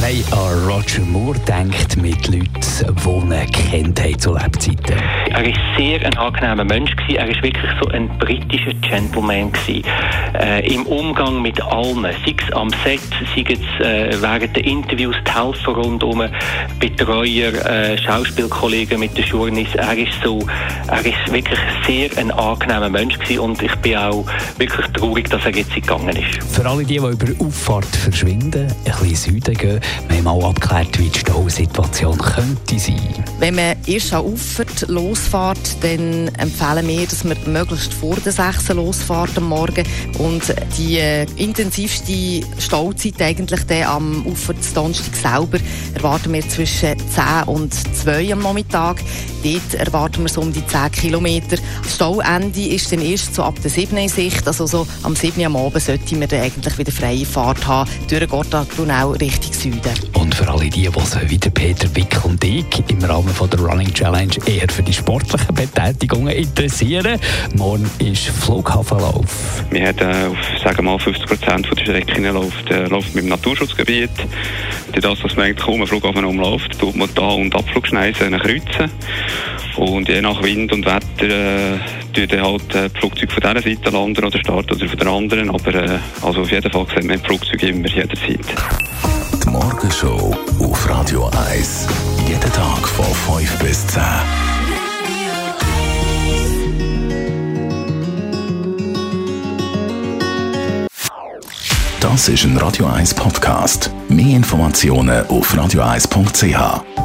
Nein, an Roger Moore denkt mit Leuten, die ihn kennt haben zu Lebzeiten. Er war sehr ein angenehmer Mensch. Gewesen. Er war wirklich so ein britischer Gentleman. Gewesen. Äh, Im Umgang mit allen, sei es am Set, sei es äh, während der Interviews, die Helfer rundherum, Betreuer, äh, Schauspielkollegen mit den Journeys. Er ist so, er ist wirklich sehr ein angenehmer Mensch gewesen und ich bin auch wirklich traurig, dass er jetzt gegangen ist. Für alle die, die über Auffahrt verschwinden, ein bisschen Süden gehen, wir haben mal abgeklärt, wie die Stausituation könnte sein. Wenn man erst an Auffahrt losfährt, dann empfehlen wir, dass man möglichst vor der 6 losfährt am Morgen und die äh, intensivste Stauzeit eigentlich am Ufer Donnerstag selber erwarten wir zwischen 10 und 2 am Nachmittag. Dort erwarten wir so um die 10 Kilometer. Das Stauende ist dann erst so ab der 7 in Sicht, also so am 7 am Abend sollte man dann eigentlich wieder freie Fahrt haben, durch Gotthard Brunel Richtung Süden. Und für alle die, die sich wie der Peter Wick und ich im Rahmen von der Running Challenge eher für die sportlichen Betätigungen interessieren, morgen ist Flughafenlauf. Wir haben äh, auf sagen wir mal 50 Prozent der Strecke läuft, äh, läuft mit dem Naturschutzgebiet. Durch das, dass man eigentlich kaum einen Flughafen umläuft, tut man da und Abflugschneisen kreuzen. Und je nach Wind und Wetter äh, halt äh, die Flugzeuge von dieser Seite landen oder starten oder von der anderen. Aber äh, also auf jeden Fall sieht man die Flugzeuge immer jederzeit. Die Morgenshow auf Radio 1. Jeden Tag von 5 bis 10. Das ist ein Radio 1 Podcast. Mehr Informationen auf radio1.ch.